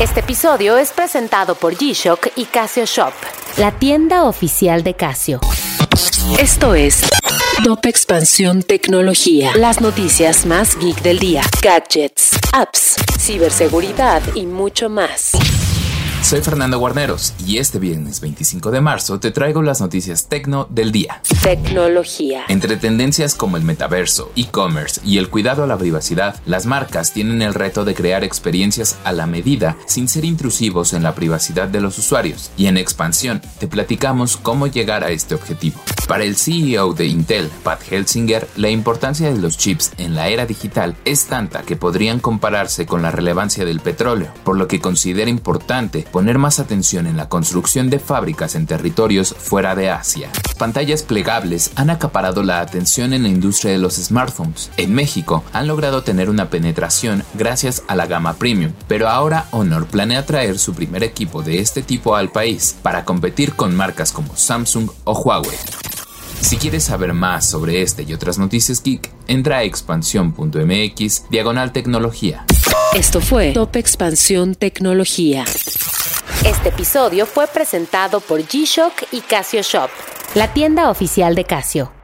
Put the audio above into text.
Este episodio es presentado por G-Shock y Casio Shop, la tienda oficial de Casio. Esto es Top Expansión Tecnología. Las noticias más geek del día. Gadgets, apps, ciberseguridad y mucho más. Soy Fernando Guarneros y este viernes 25 de marzo te traigo las noticias tecno del día. Tecnología. Entre tendencias como el metaverso, e-commerce y el cuidado a la privacidad, las marcas tienen el reto de crear experiencias a la medida sin ser intrusivos en la privacidad de los usuarios. Y en expansión te platicamos cómo llegar a este objetivo. Para el CEO de Intel, Pat Helsinger, la importancia de los chips en la era digital es tanta que podrían compararse con la relevancia del petróleo, por lo que considera importante poner más atención en la construcción de fábricas en territorios fuera de Asia. Pantallas plegables han acaparado la atención en la industria de los smartphones. En México han logrado tener una penetración gracias a la gama premium, pero ahora Honor planea traer su primer equipo de este tipo al país para competir con marcas como Samsung o Huawei. Si quieres saber más sobre este y otras noticias geek, entra a expansión.mx diagonal tecnología. Esto fue Top Expansión Tecnología. Este episodio fue presentado por G-Shock y Casio Shop, la tienda oficial de Casio.